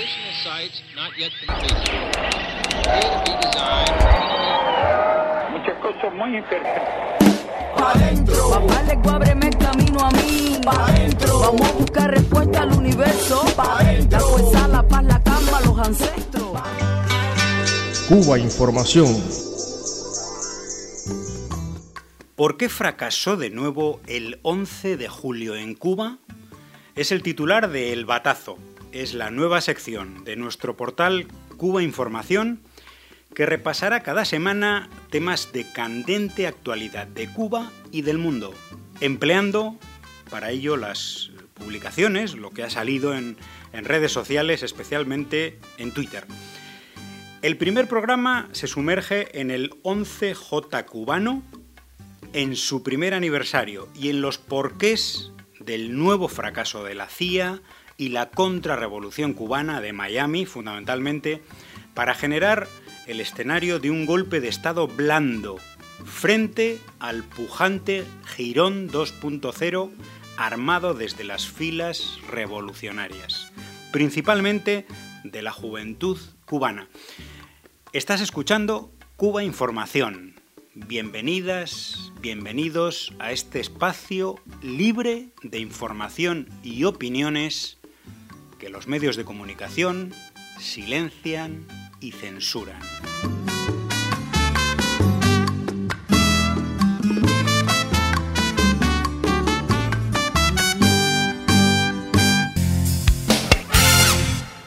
Additional sites not yet completed. Appear to be designed. muchas cosas muy interesantes. Papá le ábreme el camino a mí. Vamos a buscar respuesta al universo. La fuerza, la paz, la calma, los ancestros. Cuba Información. ¿Por qué fracasó de nuevo el 11 de julio en Cuba? Es el titular de El Batazo. Es la nueva sección de nuestro portal Cuba Información que repasará cada semana temas de candente actualidad de Cuba y del mundo, empleando para ello las publicaciones, lo que ha salido en, redes sociales, especialmente en Twitter. El primer programa se sumerge en el 11J cubano, en su primer aniversario y en los porqués del nuevo fracaso de la CIA y la contrarrevolución cubana de Miami, fundamentalmente, para generar el escenario de un golpe de Estado blando frente al pujante Girón 2.0 armado desde las filas revolucionarias, principalmente de la juventud cubana. Estás escuchando Cuba Información. Bienvenidas, bienvenidos a este espacio libre de información y opiniones que los medios de comunicación silencian y censuran.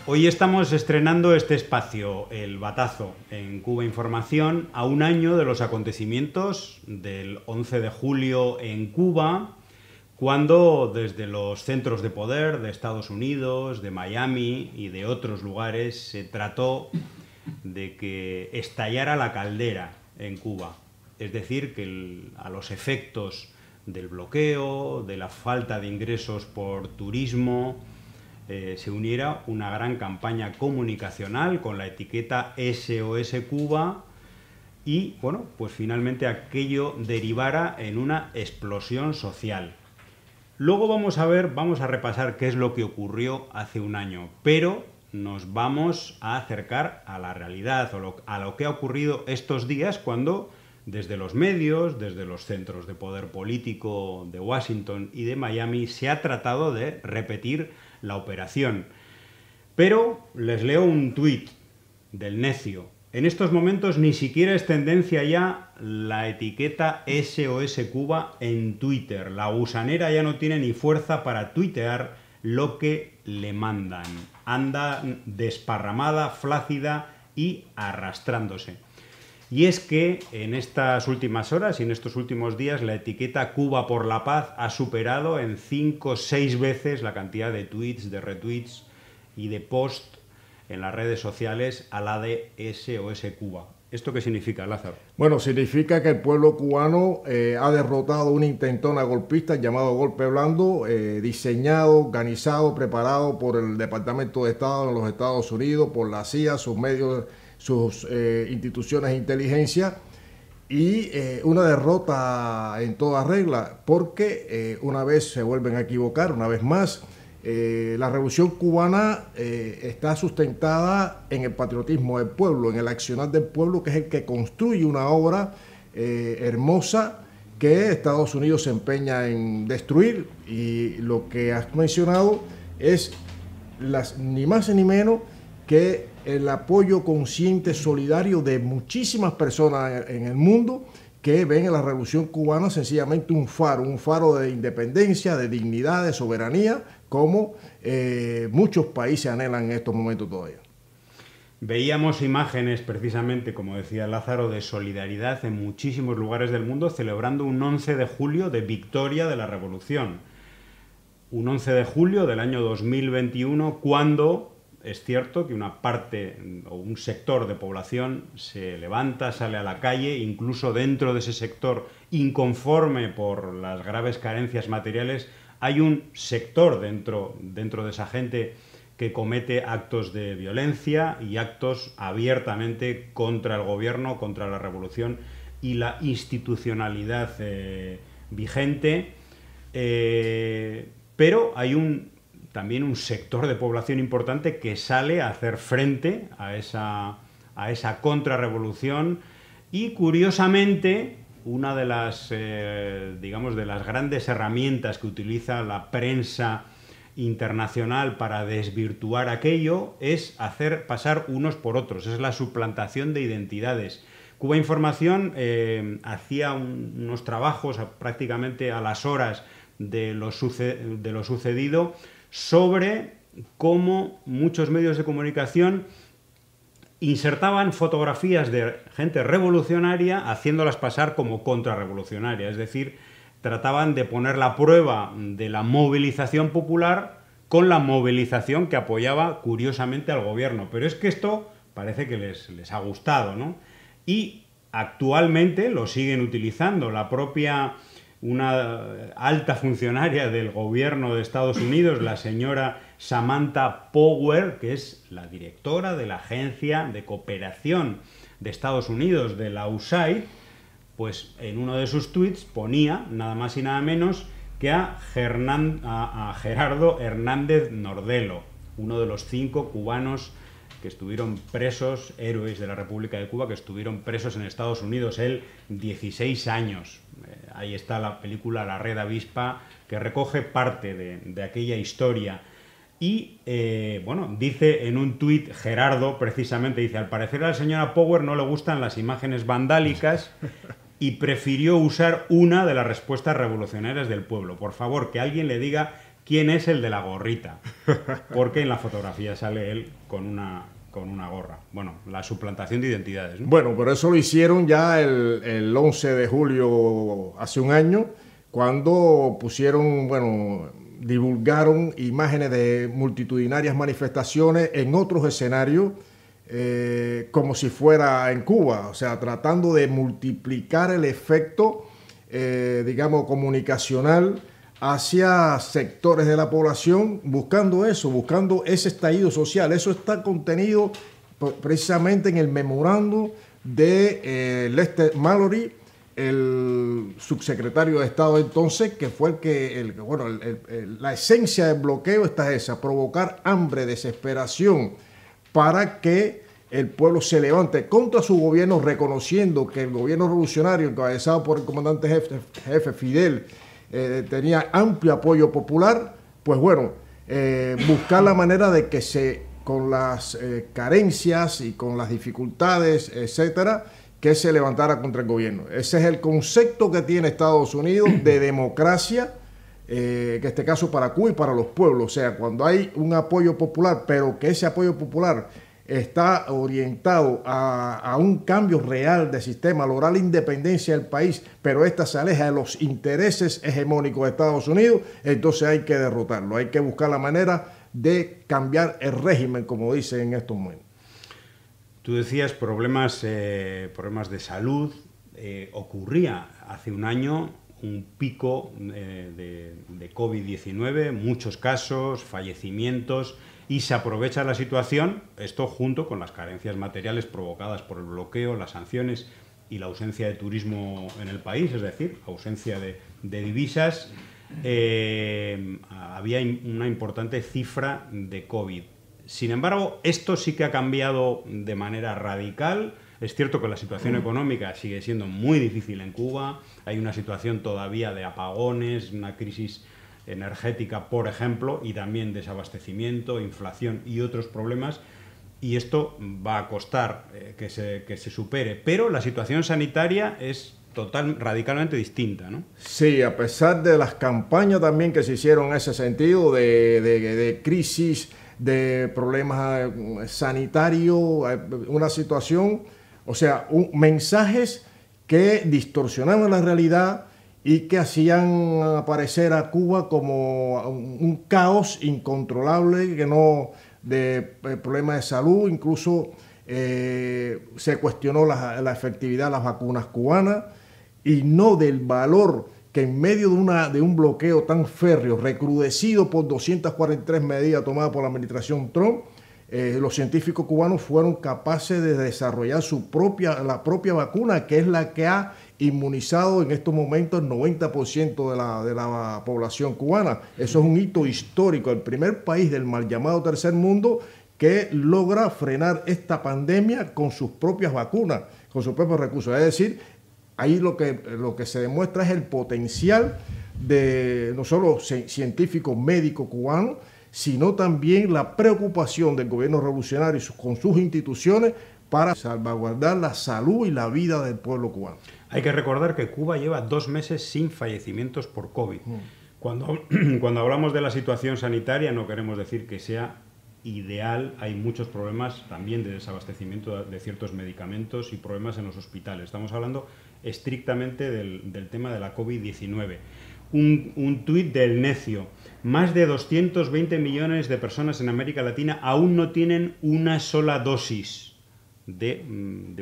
Hoy estamos estrenando este espacio, El Batazo, en Cuba Información, a un año de los acontecimientos del 11 de julio en Cuba, cuando desde los centros de poder de Estados Unidos, de Miami y de otros lugares se trató de que estallara la caldera en Cuba. Es decir, que a los efectos del bloqueo, de la falta de ingresos por turismo, eh, se uniera una gran campaña comunicacional con la etiqueta SOS Cuba y, bueno, pues finalmente aquello derivara en una explosión social. Luego vamos a ver, vamos a repasar qué es lo que ocurrió hace un año, pero nos vamos a acercar a la realidad, o a lo que ha ocurrido estos días cuando desde los medios, desde los centros de poder político de Washington y de Miami se ha tratado de repetir la operación. Pero les leo un tuit del necio. En estos momentos ni siquiera es tendencia ya la etiqueta SOS Cuba en Twitter. La gusanera ya no tiene ni fuerza para tuitear lo que le mandan. Anda desparramada, flácida y arrastrándose. Y es que en estas últimas horas y en estos últimos días la etiqueta Cuba por la Paz ha superado en 5 o 6 veces la cantidad de tweets, de retweets y de posts en las redes sociales a la de SOS Cuba. ¿Esto qué significa, Lázaro? Bueno, significa que el pueblo cubano eh, ha derrotado una intentona golpista llamado Golpe Blando, eh, diseñado, organizado, preparado por el Departamento de Estado de los Estados Unidos, por la CIA, sus medios, sus eh, instituciones de inteligencia, y una derrota en toda regla, porque una vez se vuelven a equivocar, una vez más, eh, la revolución cubana eh, está sustentada en el patriotismo del pueblo, en el accionar del pueblo, que es el que construye una obra eh, hermosa que Estados Unidos se empeña en destruir. Y lo que has mencionado es ni más ni menos que el apoyo consciente, solidario de muchísimas personas en el mundo que ven en la revolución cubana sencillamente un faro, un faro de independencia, de dignidad, de soberanía, como eh, muchos países anhelan en estos momentos todavía. Veíamos imágenes, precisamente, como decía Lázaro, de solidaridad en muchísimos lugares del mundo celebrando un 11 de julio de victoria de la revolución. Un 11 de julio del año 2021, cuando es cierto que una parte o un sector de población se levanta, sale a la calle, incluso dentro de ese sector inconforme por las graves carencias materiales, hay un sector dentro, dentro de esa gente que comete actos de violencia y actos abiertamente contra el gobierno, contra la revolución y la institucionalidad eh, vigente. Eh, pero hay un también un sector de población importante que sale a hacer frente a esa, a esa contrarrevolución y curiosamente una de las, eh, digamos, de las grandes herramientas que utiliza la prensa internacional para desvirtuar aquello es hacer pasar unos por otros, es la suplantación de identidades. Cuba Información eh, hacía unos trabajos prácticamente a las horas de lo, de lo sucedido sobre cómo muchos medios de comunicación insertaban fotografías de gente revolucionaria haciéndolas pasar como contrarrevolucionaria, es decir, trataban de poner la prueba de la movilización popular con la movilización que apoyaba curiosamente al gobierno. Pero es que esto parece que les, les ha gustado, ¿no? Y actualmente lo siguen utilizando. La propia, una alta funcionaria del gobierno de Estados Unidos, la señora Samantha Power, que es la directora de la Agencia de Cooperación de Estados Unidos, de la USAID, pues en uno de sus tweets ponía nada más y nada menos que a, Gerardo Hernández Nordelo, uno de los cinco cubanos que estuvieron presos, héroes de la República de Cuba, que estuvieron presos en Estados Unidos, él 16 años. Eh, ahí está la película La Red Avispa, que recoge parte de aquella historia. Y eh, bueno, dice en un tuit Gerardo, precisamente, dice, al parecer a la señora Power no le gustan las imágenes vandálicas y prefirió usar una de las respuestas revolucionarias del pueblo. Por favor, que alguien le diga quién es el de la gorrita, porque en la fotografía sale él con una, con una gorra. Bueno, la suplantación de identidades. Bueno, pero eso lo hicieron ya el, el 11 de julio hace un año, cuando pusieron, bueno, divulgaron imágenes de multitudinarias manifestaciones en otros escenarios, eh, como si fuera en Cuba, o sea, tratando de multiplicar el efecto, eh, digamos, comunicacional hacia sectores de la población, buscando eso, buscando ese estallido social. Eso está contenido precisamente en el memorando de eh, Lester Mallory, el subsecretario de Estado entonces, que fue el que, bueno, la esencia del bloqueo está esa, provocar hambre, desesperación, para que el pueblo se levante contra su gobierno, reconociendo que el gobierno revolucionario, encabezado por el comandante jefe, jefe Fidel, eh, tenía amplio apoyo popular, pues bueno, eh, buscar la manera de que se, con las eh, carencias y con las dificultades, etcétera, que se levantara contra el gobierno. Ese es el concepto que tiene Estados Unidos de democracia, eh, que en este caso para Cuba y para los pueblos. O sea, cuando hay un apoyo popular, pero que ese apoyo popular está orientado a, un cambio real de sistema, a lograr la independencia del país, pero esta se aleja de los intereses hegemónicos de Estados Unidos, entonces hay que derrotarlo, hay que buscar la manera de cambiar el régimen, como dicen en estos momentos. Tú decías problemas, eh, problemas de salud. Eh, ocurría hace un año un pico eh, de, de COVID-19, muchos casos, fallecimientos, y se aprovecha la situación, esto junto con las carencias materiales provocadas por el bloqueo, las sanciones y la ausencia de turismo en el país, es decir, ausencia de divisas, había una importante cifra de COVID. Sin embargo, esto sí que ha cambiado de manera radical. Es cierto que la situación económica sigue siendo muy difícil en Cuba. Hay una situación todavía de apagones, una crisis energética, por ejemplo, y también desabastecimiento, inflación y otros problemas. Y esto va a costar eh, que, se, que se supere. Pero la situación sanitaria es total, radicalmente distinta, ¿no? Sí, a pesar de las campañas también que se hicieron en ese sentido de, de, de crisis de problemas eh, sanitarios, eh, una situación, o sea, mensajes que distorsionaban la realidad y que hacían aparecer a Cuba como un, caos incontrolable, que no de eh, problemas de salud, incluso se cuestionó la, la, efectividad de las vacunas cubanas y no del valor que en medio de, una, de un bloqueo tan férreo, recrudecido por 243 medidas tomadas por la administración Trump, eh, los científicos cubanos fueron capaces de desarrollar su propia, la propia vacuna, que es la que ha inmunizado en estos momentos el 90% de la, de la población cubana. Eso es un hito histórico, el primer país del mal llamado tercer mundo que logra frenar esta pandemia con sus propias vacunas, con sus propios recursos. Es decir, ahí lo que, lo que se demuestra es el potencial de no solo científicos médicos cubanos, sino también la preocupación del gobierno revolucionario con sus instituciones para salvaguardar la salud y la vida del pueblo cubano. Hay que recordar que Cuba lleva dos meses sin fallecimientos por COVID. Mm. Cuando, cuando hablamos de la situación sanitaria no queremos decir que sea ideal, hay muchos problemas también de desabastecimiento de ciertos medicamentos y problemas en los hospitales. Estamos hablando estrictamente del, del tema de la COVID-19 un, un tuit del necio. Más de 220 millones de personas en América Latina aún no tienen una sola dosis de, mm,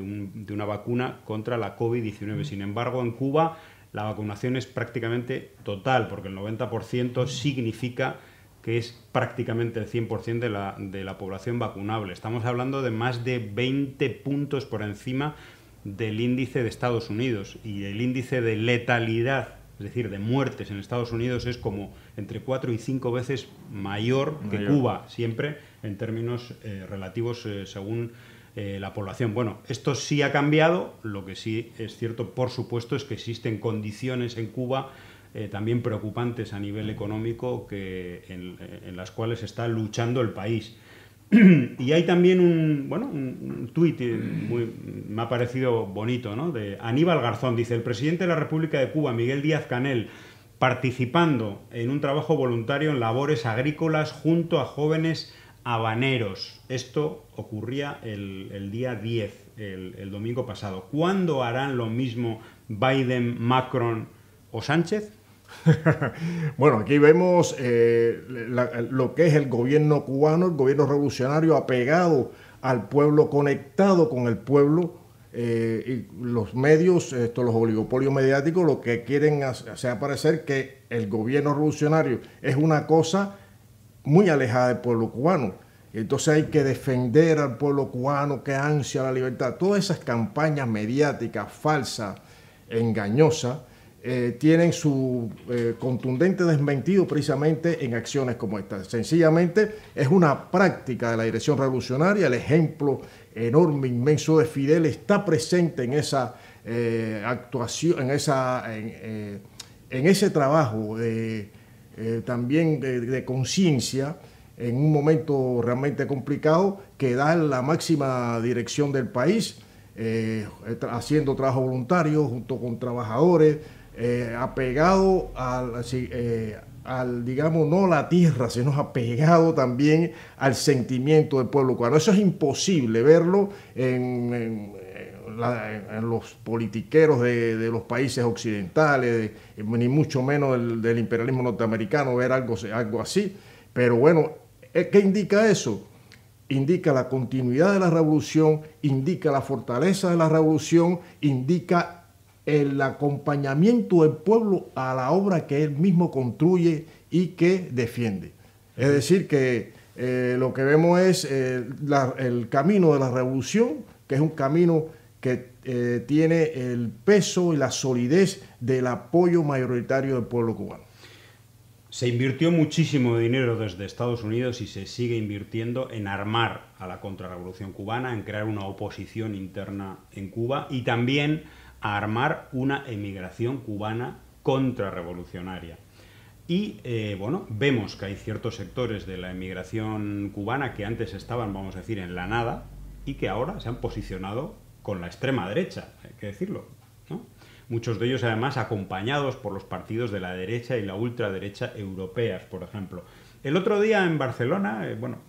de, una vacuna contra la COVID-19. Sin embargo, en Cuba la vacunación es prácticamente total, porque el 90% significa que es prácticamente el 100% de la, de la población vacunable. Estamos hablando de más de 20 puntos por encima del índice de Estados Unidos y el índice de letalidad es decir, de muertes en Estados Unidos es como entre cuatro y cinco veces mayor que Cuba, siempre en términos eh, relativos eh, según eh, la población. Bueno, esto sí ha cambiado, lo que sí es cierto, por supuesto, es que existen condiciones en Cuba también preocupantes a nivel económico que, en las cuales está luchando el país. y hay también un, bueno, un, tuit me ha parecido bonito, ¿no? De Aníbal Garzón, dice, el presidente de la República de Cuba, Miguel Díaz Canel, participando en un trabajo voluntario en labores agrícolas junto a jóvenes habaneros. Esto ocurría el, día 10, el, el domingo pasado. ¿Cuándo harán lo mismo Biden, Macron o Sánchez? bueno, aquí vemos eh, lo que es el gobierno cubano, el gobierno revolucionario apegado al pueblo, conectado con el pueblo. Eh, y los medios, estos, los oligopolios mediáticos, lo que quieren hacer parecer que el gobierno revolucionario es una cosa muy alejada del pueblo cubano. Entonces hay que defender al pueblo cubano que ansia la libertad. Todas esas campañas mediáticas falsas, engañosas, eh, tienen su eh, contundente desmentido precisamente en acciones como esta. Sencillamente es una práctica de la dirección revolucionaria, el ejemplo enorme, inmenso de Fidel está presente en esa eh, actuación, en, esa, en, ese trabajo también de, conciencia en un momento realmente complicado que da la máxima dirección del país, haciendo trabajo voluntario junto con trabajadores, eh, apegado al, eh, al, digamos, no a la tierra, sino apegado también al sentimiento del pueblo cubano. Eso es imposible verlo en, los politiqueros de, los países occidentales, ni mucho menos del, imperialismo norteamericano, ver algo, algo así. Pero bueno, eh, ¿qué indica eso? Indica la continuidad de la revolución, indica la fortaleza de la revolución, indica el acompañamiento del pueblo a la obra que él mismo construye y que defiende. Es decir, que eh, lo que vemos es eh, el camino de la revolución, que es un camino que eh, tiene el peso y la solidez del apoyo mayoritario del pueblo cubano. Se invirtió muchísimo dinero desde Estados Unidos y se sigue invirtiendo en armar a la contrarrevolución cubana, en crear una oposición interna en Cuba y también a armar una emigración cubana contrarrevolucionaria. Y eh, bueno, vemos que hay ciertos sectores de la emigración cubana que antes estaban, vamos a decir, en la nada y que ahora se han posicionado con la extrema derecha, hay que decirlo. Muchos de ellos además acompañados por los partidos de la derecha y la ultraderecha europeas, por ejemplo. El otro día en Barcelona, eh, bueno,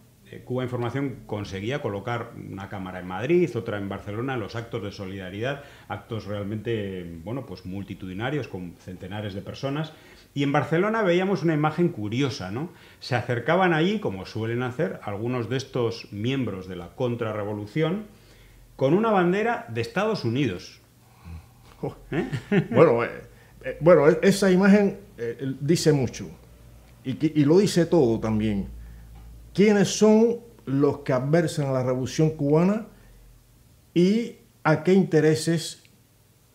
Cuba Información conseguía colocar una cámara en Madrid, otra en Barcelona, los actos de solidaridad, actos realmente, bueno, pues multitudinarios con centenares de personas. Y en Barcelona veíamos una imagen curiosa, ¿no? Se acercaban allí, como suelen hacer algunos de estos miembros de la contrarrevolución, con una bandera de Estados Unidos. ¿Eh? Bueno, eh, bueno, esa imagen dice mucho y lo dice todo también quiénes son los que adversan a la revolución cubana y a qué intereses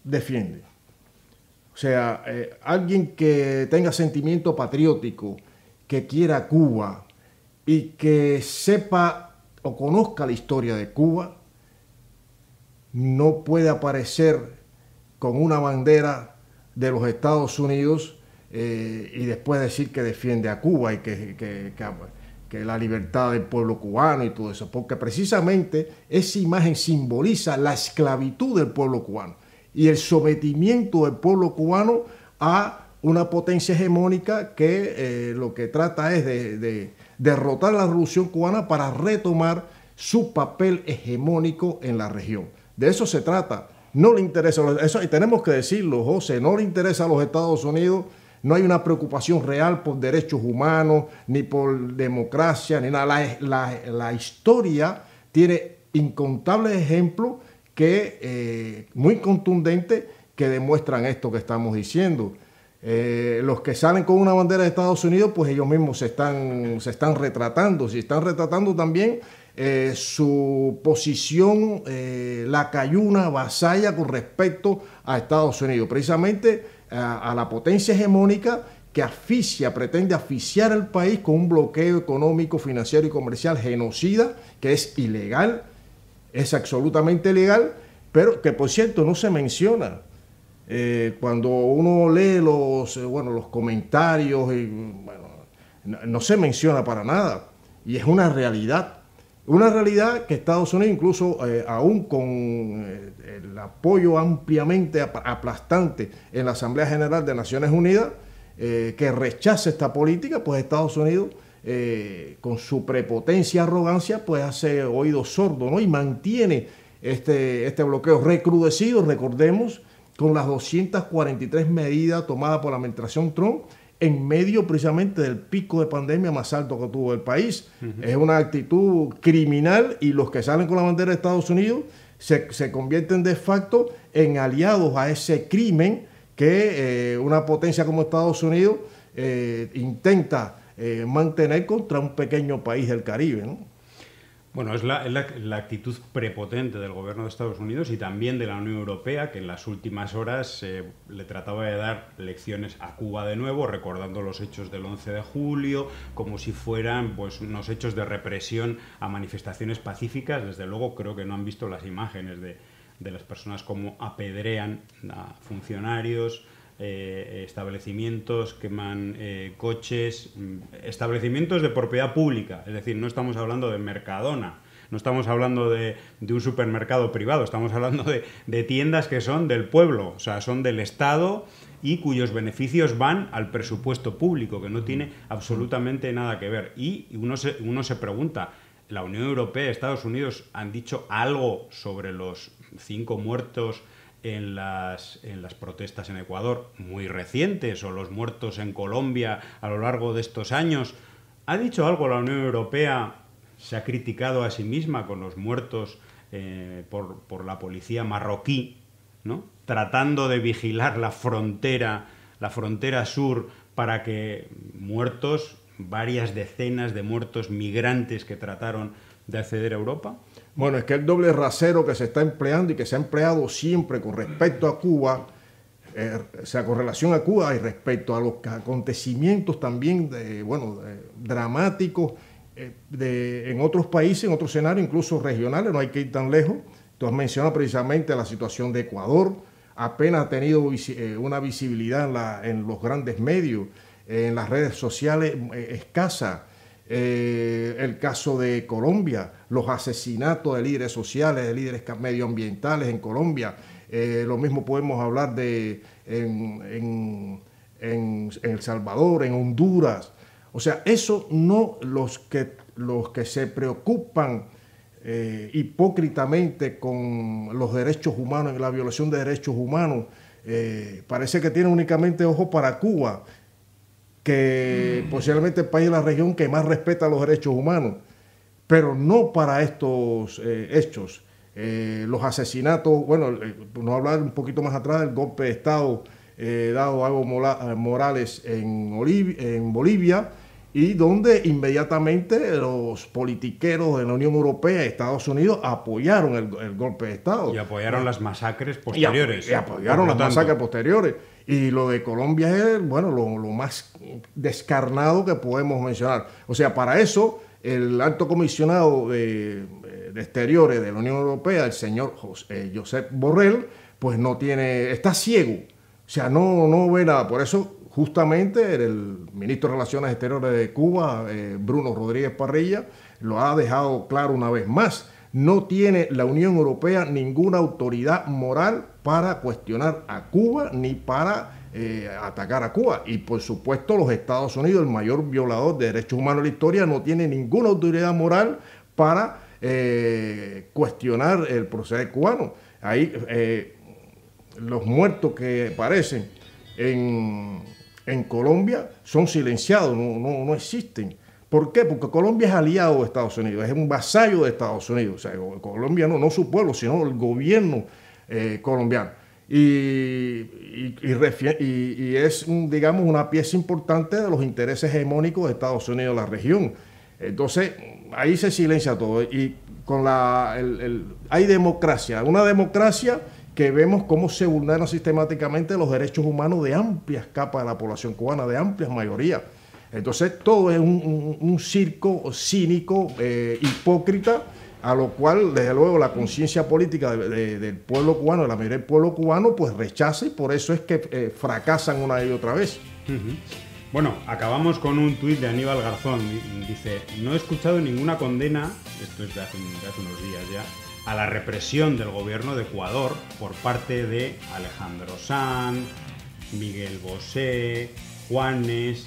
defienden. O sea, eh, alguien que tenga sentimiento patriótico, que quiera Cuba y que sepa o conozca la historia de Cuba, no puede aparecer con una bandera de los Estados Unidos eh, y después decir que defiende a Cuba y que, que, que, la libertad del pueblo cubano y todo eso, porque precisamente esa imagen simboliza la esclavitud del pueblo cubano y el sometimiento del pueblo cubano a una potencia hegemónica que eh, lo que trata es de, derrotar la revolución cubana para retomar su papel hegemónico en la región. De eso se trata. No le interesa, eso, y tenemos que decirlo, José, no le interesa a los Estados Unidos, no hay una preocupación real por derechos humanos, ni por democracia, ni nada. La, historia tiene incontables ejemplos que, eh, muy contundentes que demuestran esto que estamos diciendo. Eh, los que salen con una bandera de Estados Unidos, pues ellos mismos se están, se están retratando, se están retratando también eh, su posición la cayuna vasalla con respecto a Estados Unidos, precisamente a, la potencia hegemónica que asfixia, pretende asfixiar al país con un bloqueo económico, financiero y comercial genocida, que es ilegal, es absolutamente legal, pero que por cierto no se menciona. Eh, cuando uno lee los, eh, bueno, los comentarios, bueno, no, se menciona para nada. Y es una realidad. Una realidad que Estados Unidos, incluso eh, aún con el apoyo ampliamente aplastante en la Asamblea General de Naciones Unidas, que rechaza esta política, pues Estados Unidos eh, con su prepotencia y arrogancia, pues hace oído sordo. Y mantiene este, este bloqueo recrudecido, recordemos, con las 243 medidas tomadas por la administración Trump en medio precisamente del pico de pandemia más alto que tuvo el país. Es una actitud criminal y los que salen con la bandera de Estados Unidos se, se convierten de facto en aliados a ese crimen que eh, una potencia como Estados Unidos eh, intenta eh, mantener contra un pequeño país del Caribe. ¿no? Bueno, es la, actitud prepotente del gobierno de Estados Unidos y también de la Unión Europea, que en las últimas horas eh, le trataba de dar lecciones a Cuba de nuevo, recordando los hechos del 11 de julio, como si fueran pues, unos hechos de represión a manifestaciones pacíficas. Desde luego, creo que no han visto las imágenes de, de las personas como apedrean a funcionarios, eh, establecimientos, queman eh, coches, mm, establecimientos de propiedad pública, es decir, no estamos hablando de Mercadona, no estamos hablando de, un supermercado privado, estamos hablando de, tiendas que son del pueblo, o sea, son del Estado y cuyos beneficios van al presupuesto público, que no tiene absolutamente nada que ver. Y uno se, uno se pregunta, ¿la Unión Europea, Estados Unidos han dicho algo sobre los cinco muertos en las, en las protestas en Ecuador muy recientes o los muertos en Colombia a lo largo de estos años. ¿Ha dicho algo la Unión Europea? ¿Se ha criticado a sí misma con los muertos eh, por, por, la policía marroquí, ¿no? tratando de vigilar la frontera, la frontera sur para que muertos, varias decenas de muertos migrantes que trataron de acceder a Europa? Bueno, es que el doble rasero que se está empleando y que se ha empleado siempre con respecto a Cuba, eh, o sea, con relación a Cuba y respecto a los acontecimientos también, de, bueno, dramáticos eh, de, en otros países, en otros escenarios, incluso regionales, no hay que ir tan lejos. Tú has mencionado precisamente la situación de Ecuador, apenas ha tenido eh, una visibilidad en, en, los grandes medios, en las redes sociales escasa. Eh, el caso de Colombia, los asesinatos de líderes sociales, de líderes medioambientales en Colombia. Eh, lo mismo podemos hablar de en, El Salvador, en Honduras. O sea, eso no los que, los que se preocupan eh, hipócritamente con los derechos humanos, la violación de derechos humanos, parece que tienen únicamente ojo para Cuba que posiblemente el país de la región que más respeta los derechos humanos, pero no para estos eh, hechos. Eh, los asesinatos, bueno, eh, no hablar un poquito más atrás del golpe de Estado dado a Evo Morales en, en Bolivia y donde inmediatamente los politiqueros de la Unión Europea y Estados Unidos apoyaron el, golpe de Estado. Y apoyaron las masacres posteriores. Y, apoyaron las masacres posteriores. Y lo de Colombia es, bueno, lo, más descarnado que podemos mencionar. O sea, para eso, el alto comisionado de, Exteriores de la Unión Europea, el señor José, Josep Borrell, pues no tiene, está ciego. O sea, no, no ve nada. Por eso justamente el ministro de Relaciones Exteriores de Cuba, eh, Bruno Rodríguez Parrilla, lo ha dejado claro una vez más. No tiene la Unión Europea ninguna autoridad moral para cuestionar a Cuba ni para eh, atacar a Cuba. Y por supuesto los Estados Unidos, el mayor violador de derechos humanos de la historia, no tiene ninguna autoridad moral para eh, cuestionar el proceso cubano. Ahí los muertos que aparecen en, Colombia son silenciados, no, existen. ¿Por qué? Porque Colombia es aliado de Estados Unidos, es un vasallo de Estados Unidos. O sea, Colombia no, no su pueblo, sino el gobierno eh, colombiano. Y, y, es, digamos, una pieza importante de los intereses hegemónicos de Estados Unidos en la región. Entonces, ahí se silencia todo. Y con la. hay democracia. Una democracia que vemos cómo se vulneran sistemáticamente los derechos humanos de amplias capas de la población cubana, de amplias mayorías. Entonces todo es un, circo cínico, eh, hipócrita, a lo cual desde luego la conciencia política del pueblo cubano, de la mayoría del pueblo cubano, pues rechaza y por eso es que eh, fracasan una y otra vez. Bueno, acabamos con un tuit de Aníbal Garzón. Dice, no he escuchado ninguna condena, esto es de hace unos días ya, a la represión del gobierno de Ecuador por parte de Alejandro Sanz, Miguel Bosé, Juanes,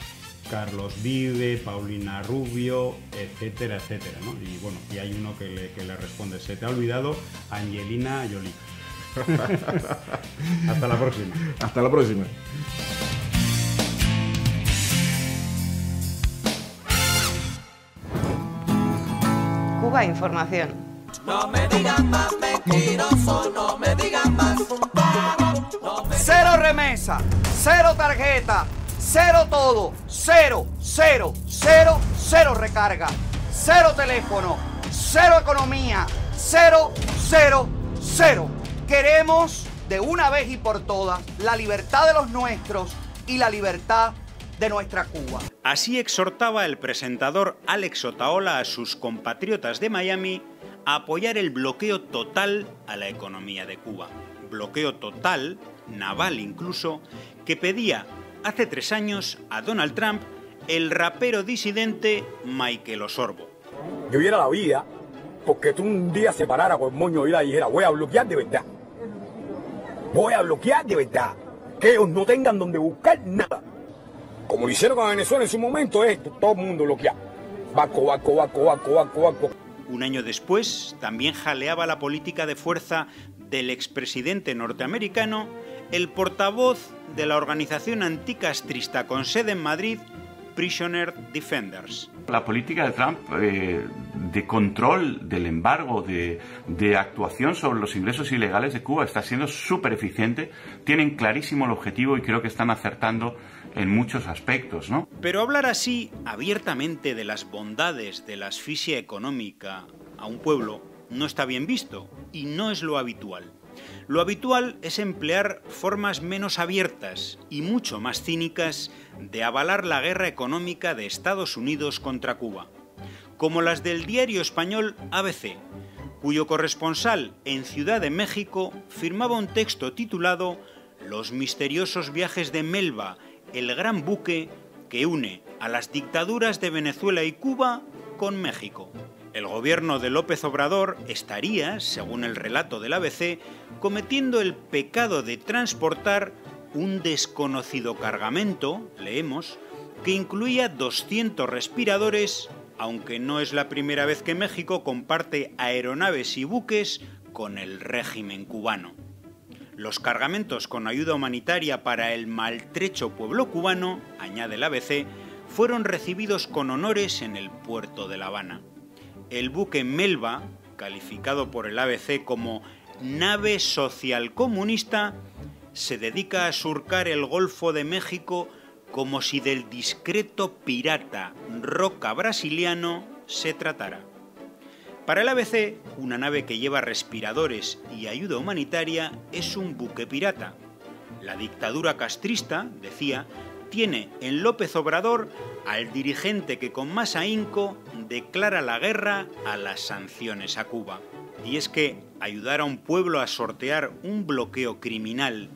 Carlos Vive, Paulina Rubio, etcétera, etcétera. ¿no? Y bueno, y hay uno que le, responde, se te ha olvidado Angelina Jolie. Hasta la próxima. Hasta la próxima. Cuba Información. No me digan más mentiroso, no me digan más. Cero remesa, cero tarjeta, cero todo, cero, cero, cero, cero recarga, cero teléfono, cero economía, cero, cero, cero. Queremos de una vez y por todas la libertad de los nuestros y la libertad de nuestra Cuba. Así exhortaba el presentador Alex Otaola a sus compatriotas de Miami apoyar el bloqueo total a la economía de Cuba. Bloqueo total, naval incluso, que pedía hace tres años a Donald Trump el rapero disidente Michael Osorbo. Yo viera la vida porque tú un día se parara con el moño y dijera voy a bloquear de verdad. Voy a bloquear de verdad. Que ellos no tengan donde buscar nada. Como lo hicieron con Venezuela en su momento, es todo el mundo bloqueado. Baco, baco, baco, baco, baco, baco. Un año después, también jaleaba la política de fuerza del expresidente norteamericano el portavoz de la organización anticastrista con sede en Madrid, Prisoner Defenders. La política de Trump eh, de control del embargo, de, de, actuación sobre los ingresos ilegales de Cuba está siendo súper eficiente. Tienen clarísimo el objetivo y creo que están acertando en muchos aspectos, ¿no? Pero hablar así abiertamente de las bondades de la asfixia económica a un pueblo no está bien visto y no es lo habitual. Lo habitual es emplear formas menos abiertas y mucho más cínicas de avalar la guerra económica de Estados Unidos contra Cuba, como las del diario español ABC, cuyo corresponsal en Ciudad de México firmaba un texto titulado Los misteriosos viajes de Melba el gran buque que une a las dictaduras de Venezuela y Cuba con México. El gobierno de López Obrador estaría, según el relato del ABC, cometiendo el pecado de transportar un desconocido cargamento, leemos, que incluía 200 respiradores, aunque no es la primera vez que México comparte aeronaves y buques con el régimen cubano. Los cargamentos con ayuda humanitaria para el maltrecho pueblo cubano, añade el ABC, fueron recibidos con honores en el puerto de La Habana. El buque Melba, calificado por el ABC como nave social comunista, se dedica a surcar el Golfo de México como si del discreto pirata roca brasiliano se tratara. Para el ABC, una nave que lleva respiradores y ayuda humanitaria es un buque pirata. La dictadura castrista, decía, tiene en López Obrador al dirigente que con más ahínco declara la guerra a las sanciones a Cuba. Y es que ayudar a un pueblo a sortear un bloqueo criminal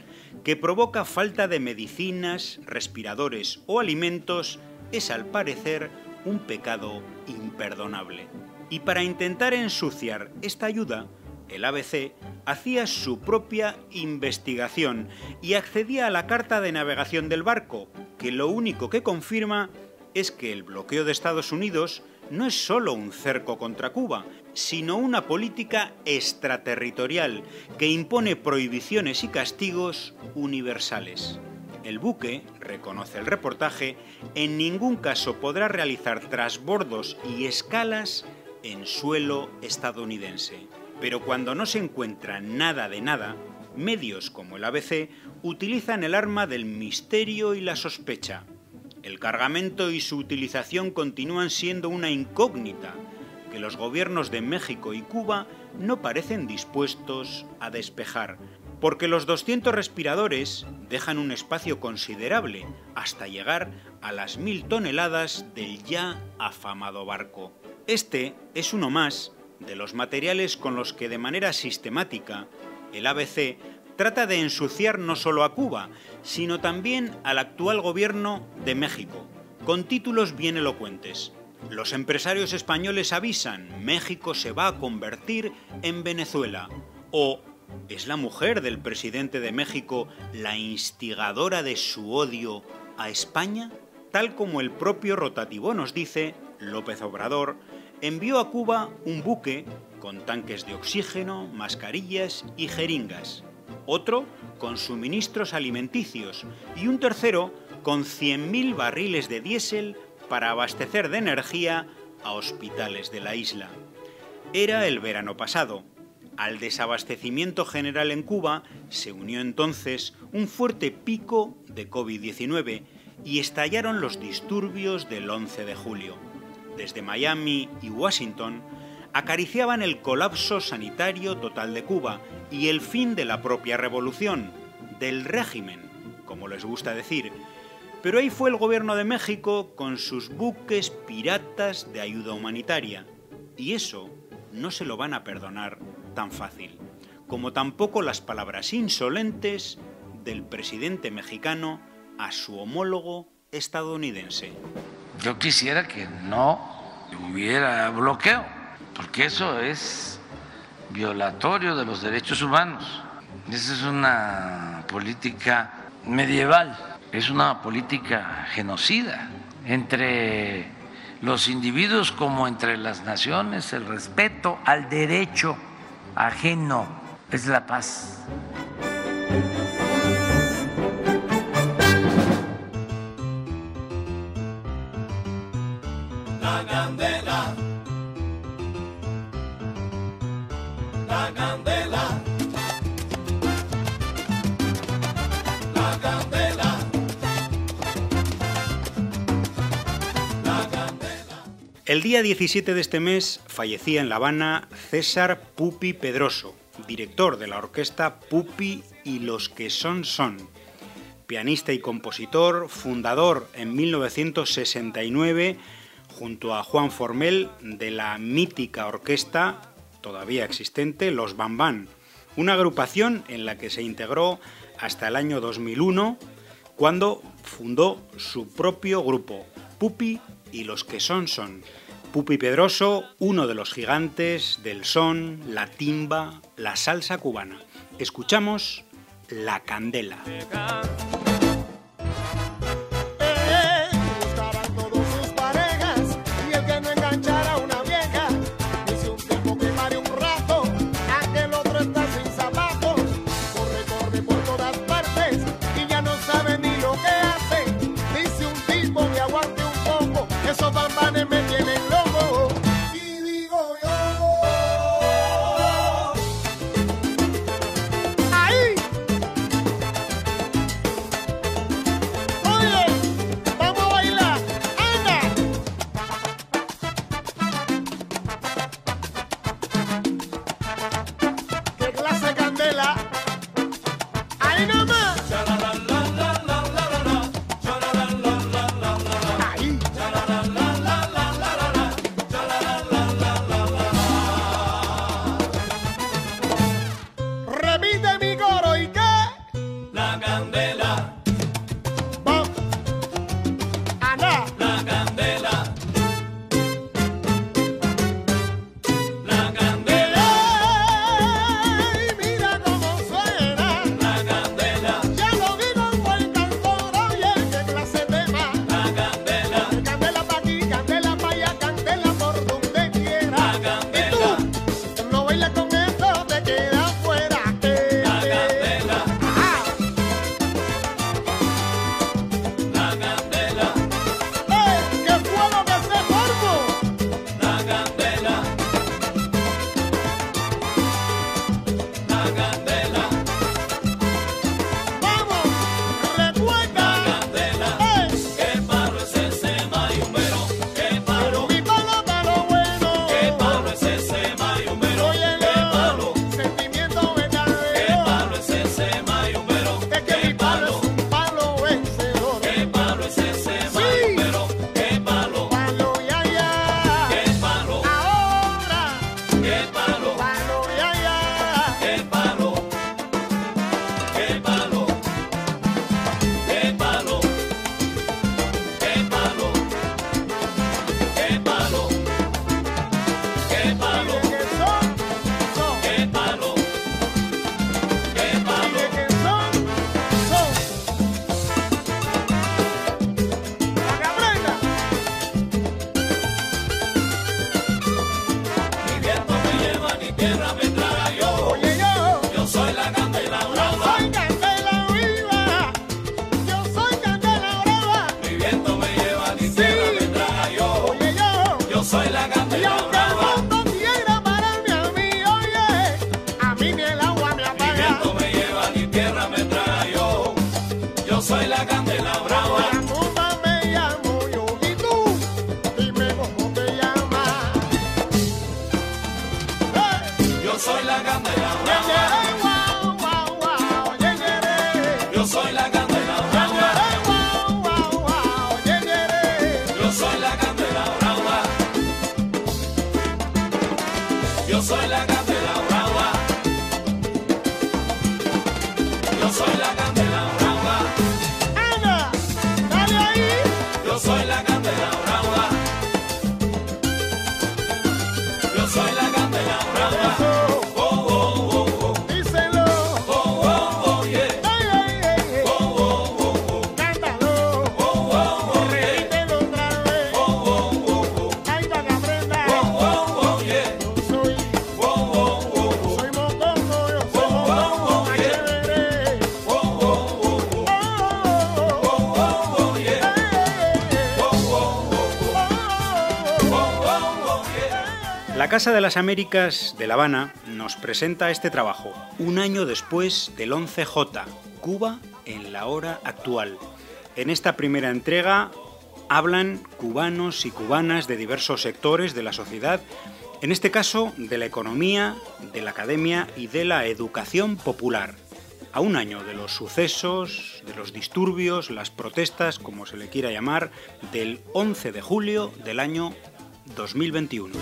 que provoca falta de medicinas, respiradores o alimentos es al parecer un pecado imperdonable. Y para intentar ensuciar esta ayuda, el ABC hacía su propia investigación y accedía a la carta de navegación del barco, que lo único que confirma es que el bloqueo de Estados Unidos no es solo un cerco contra Cuba, sino una política extraterritorial que impone prohibiciones y castigos universales. El buque, reconoce el reportaje, en ningún caso podrá realizar trasbordos y escalas en suelo estadounidense. Pero cuando no se encuentra nada de nada, medios como el ABC utilizan el arma del misterio y la sospecha. El cargamento y su utilización continúan siendo una incógnita que los gobiernos de México y Cuba no parecen dispuestos a despejar, porque los 200 respiradores dejan un espacio considerable hasta llegar a las mil toneladas del ya afamado barco. Este es uno más de los materiales con los que de manera sistemática el ABC trata de ensuciar no solo a Cuba, sino también al actual gobierno de México, con títulos bien elocuentes. Los empresarios españoles avisan, México se va a convertir en Venezuela. O ¿es la mujer del presidente de México la instigadora de su odio a España? Tal como el propio rotativo nos dice, López Obrador envió a Cuba un buque con tanques de oxígeno, mascarillas y jeringas, otro con suministros alimenticios y un tercero con 100.000 barriles de diésel para abastecer de energía a hospitales de la isla. Era el verano pasado. Al desabastecimiento general en Cuba se unió entonces un fuerte pico de COVID-19 y estallaron los disturbios del 11 de julio desde Miami y Washington, acariciaban el colapso sanitario total de Cuba y el fin de la propia revolución, del régimen, como les gusta decir. Pero ahí fue el gobierno de México con sus buques piratas de ayuda humanitaria. Y eso no se lo van a perdonar tan fácil, como tampoco las palabras insolentes del presidente mexicano a su homólogo estadounidense. Yo quisiera que no hubiera bloqueo, porque eso es violatorio de los derechos humanos. Esa es una política medieval, es una política genocida entre los individuos como entre las naciones, el respeto al derecho ajeno es la paz. El día 17 de este mes fallecía en La Habana César Pupi Pedroso, director de la orquesta Pupi y los que son son. Pianista y compositor, fundador en 1969 junto a Juan Formel de la mítica orquesta todavía existente Los Bambán, una agrupación en la que se integró hasta el año 2001 cuando fundó su propio grupo, Pupi y los que son son. Pupi Pedroso, uno de los gigantes del son, la timba, la salsa cubana. Escuchamos La Candela. Las Américas de La Habana nos presenta este trabajo, un año después del 11J, Cuba en la hora actual. En esta primera entrega hablan cubanos y cubanas de diversos sectores de la sociedad, en este caso de la economía, de la academia y de la educación popular. A un año de los sucesos, de los disturbios, las protestas, como se le quiera llamar, del 11 de julio del año 2021.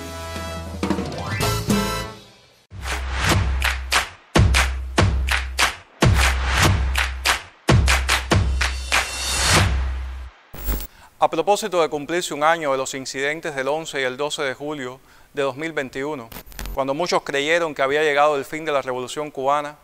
A propósito de cumplirse un año de los incidentes del 11 y el 12 de julio de 2021, cuando muchos creyeron que había llegado el fin de la Revolución cubana,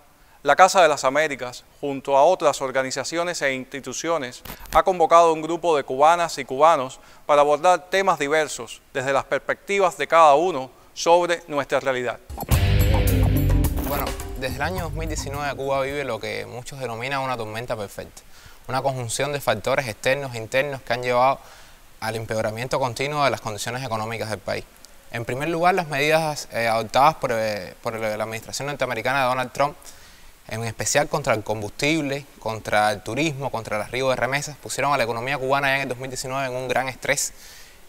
la Casa de las Américas, junto a otras organizaciones e instituciones, ha convocado un grupo de cubanas y cubanos para abordar temas diversos desde las perspectivas de cada uno sobre nuestra realidad. Bueno, desde el año 2019 Cuba vive lo que muchos denominan una tormenta perfecta, una conjunción de factores externos e internos que han llevado al empeoramiento continuo de las condiciones económicas del país. En primer lugar, las medidas eh, adoptadas por, eh, por la administración norteamericana de Donald Trump, en especial contra el combustible, contra el turismo, contra el arribo de remesas, pusieron a la economía cubana ya en el 2019 en un gran estrés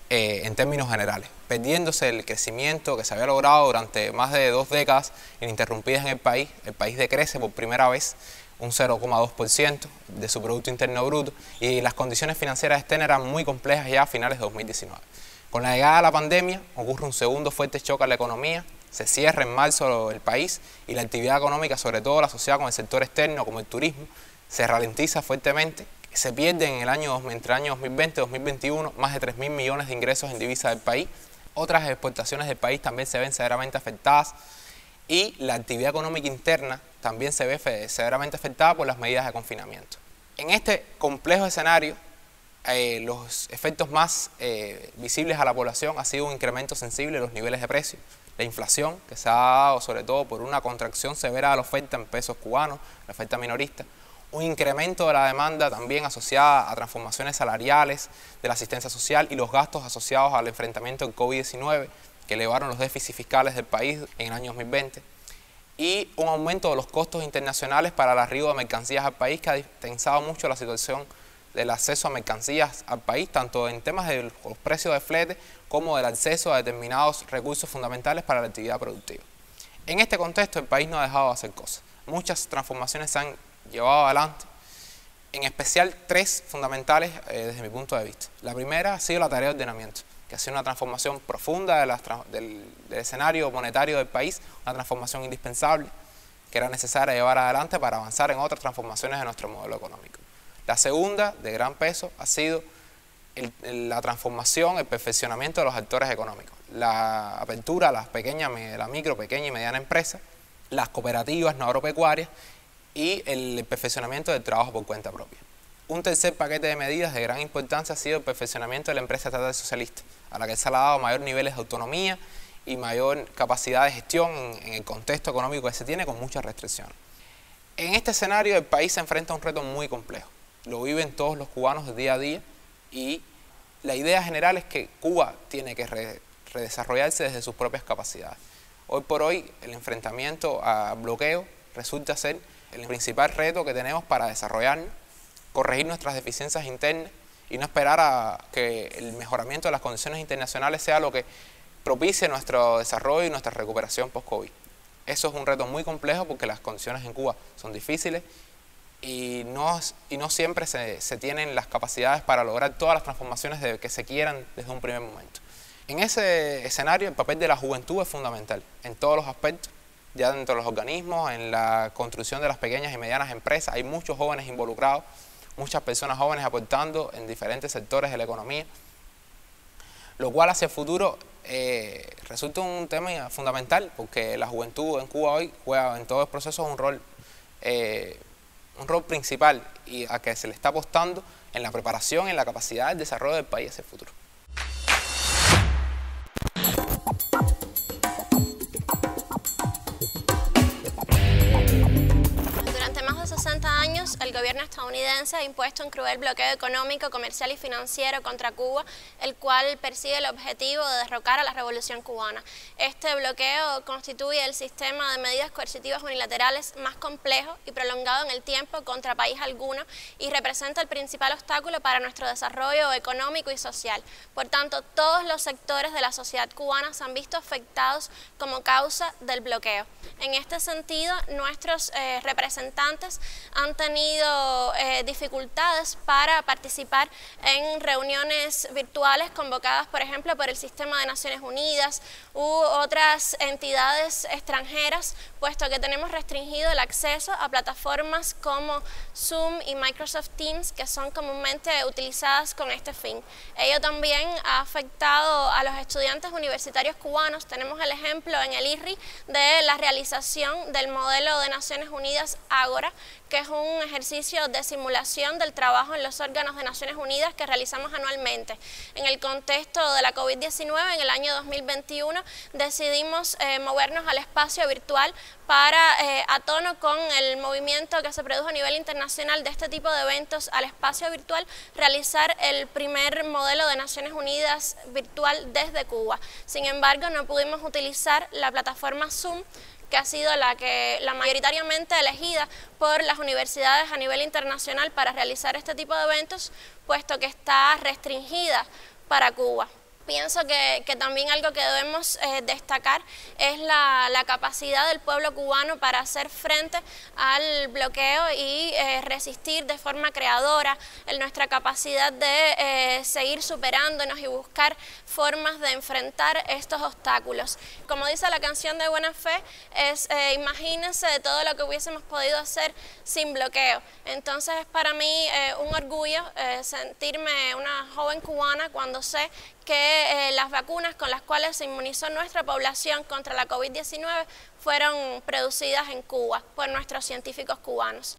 eh, en términos generales, perdiéndose el crecimiento que se había logrado durante más de dos décadas ininterrumpidas en el país. El país decrece por primera vez un 0,2% de su Producto Interno Bruto y las condiciones financieras externas eran muy complejas ya a finales de 2019. Con la llegada de la pandemia ocurre un segundo fuerte choque a la economía, se cierra en marzo el país y la actividad económica, sobre todo la asociada con el sector externo como el turismo, se ralentiza fuertemente. Se pierden en el año, entre el año 2020 y 2021 más de 3 mil millones de ingresos en divisas del país. Otras exportaciones del país también se ven severamente afectadas y la actividad económica interna también se ve severamente afectada por las medidas de confinamiento. En este complejo escenario, eh, los efectos más eh, visibles a la población ha sido un incremento sensible de los niveles de precios, la inflación, que se ha dado sobre todo por una contracción severa de la oferta en pesos cubanos, la oferta minorista, un incremento de la demanda también asociada a transformaciones salariales de la asistencia social y los gastos asociados al enfrentamiento del COVID-19 que elevaron los déficits fiscales del país en el año 2020 y un aumento de los costos internacionales para el arribo de mercancías al país que ha tensado mucho la situación del acceso a mercancías al país, tanto en temas de los precios de flete como del acceso a determinados recursos fundamentales para la actividad productiva. En este contexto el país no ha dejado de hacer cosas. Muchas transformaciones se han llevado adelante, en especial tres fundamentales eh, desde mi punto de vista. La primera ha sido la tarea de ordenamiento, que ha sido una transformación profunda del, escenario monetario del país, una transformación indispensable que era necesaria llevar adelante para avanzar en otras transformaciones de nuestro modelo económico. La segunda, de gran peso, ha sido la transformación, el perfeccionamiento de los actores económicos, la apertura a las pequeñas, la micro, pequeña y mediana empresa, las cooperativas no agropecuarias y el perfeccionamiento del trabajo por cuenta propia. Un tercer paquete de medidas de gran importancia ha sido el perfeccionamiento de la empresa estatal socialista, a la que se le ha dado mayores niveles de autonomía y mayor capacidad de gestión en, en el contexto económico que se tiene con muchas restricciones. En este escenario el país se enfrenta a un reto muy complejo. Lo viven todos los cubanos de día a día y la idea general es que Cuba tiene que re- redesarrollarse desde sus propias capacidades. Hoy por hoy el enfrentamiento a bloqueo resulta ser el principal reto que tenemos para desarrollarnos, corregir nuestras deficiencias internas y no esperar a que el mejoramiento de las condiciones internacionales sea lo que propicie nuestro desarrollo y nuestra recuperación post-COVID. Eso es un reto muy complejo porque las condiciones en Cuba son difíciles y no, y no siempre se, se tienen las capacidades para lograr todas las transformaciones que se quieran desde un primer momento. En ese escenario el papel de la juventud es fundamental en todos los aspectos, ya dentro de los organismos, en la construcción de las pequeñas y medianas empresas, hay muchos jóvenes involucrados, muchas personas jóvenes aportando en diferentes sectores de la economía, lo cual hacia el futuro eh, resulta un tema fundamental porque la juventud en Cuba hoy juega en todos los procesos un rol, eh, un rol principal y a que se le está apostando en la preparación, en la capacidad del desarrollo del país hacia el futuro. Gobierno estadounidense ha impuesto un cruel bloqueo económico, comercial y financiero contra Cuba, el cual persigue el objetivo de derrocar a la revolución cubana. Este bloqueo constituye el sistema de medidas coercitivas unilaterales más complejo y prolongado en el tiempo contra país alguno y representa el principal obstáculo para nuestro desarrollo económico y social. Por tanto, todos los sectores de la sociedad cubana se han visto afectados como causa del bloqueo. En este sentido, nuestros eh, representantes han tenido eh, dificultades para participar en reuniones virtuales convocadas, por ejemplo, por el Sistema de Naciones Unidas u otras entidades extranjeras, puesto que tenemos restringido el acceso a plataformas como Zoom y Microsoft Teams, que son comúnmente utilizadas con este fin. Ello también ha afectado a los estudiantes universitarios cubanos. Tenemos el ejemplo en el IRRI de la realización del modelo de Naciones Unidas Ágora, que es un ejercicio de simulación del trabajo en los órganos de Naciones Unidas que realizamos anualmente. En el contexto de la COVID-19, en el año 2021, decidimos eh, movernos al espacio virtual para, eh, a tono con el movimiento que se produjo a nivel internacional de este tipo de eventos al espacio virtual, realizar el primer modelo de Naciones Unidas virtual desde Cuba. Sin embargo, no pudimos utilizar la plataforma Zoom que ha sido la que la mayoritariamente elegida por las universidades a nivel internacional para realizar este tipo de eventos, puesto que está restringida para Cuba. Pienso que, que también algo que debemos eh, destacar es la, la, capacidad del pueblo cubano para hacer frente al bloqueo y eh, resistir de forma creadora, en nuestra capacidad de eh, seguir superándonos y buscar formas de enfrentar estos obstáculos. Como dice la canción de Buena Fe, es eh, imagínense de todo lo que hubiésemos podido hacer sin bloqueo. Entonces es para mí eh, un orgullo sentirme una joven cubana cuando sé que eh, las vacunas con las cuales se inmunizó nuestra población contra la COVID-19 fueron producidas en Cuba por nuestros científicos cubanos.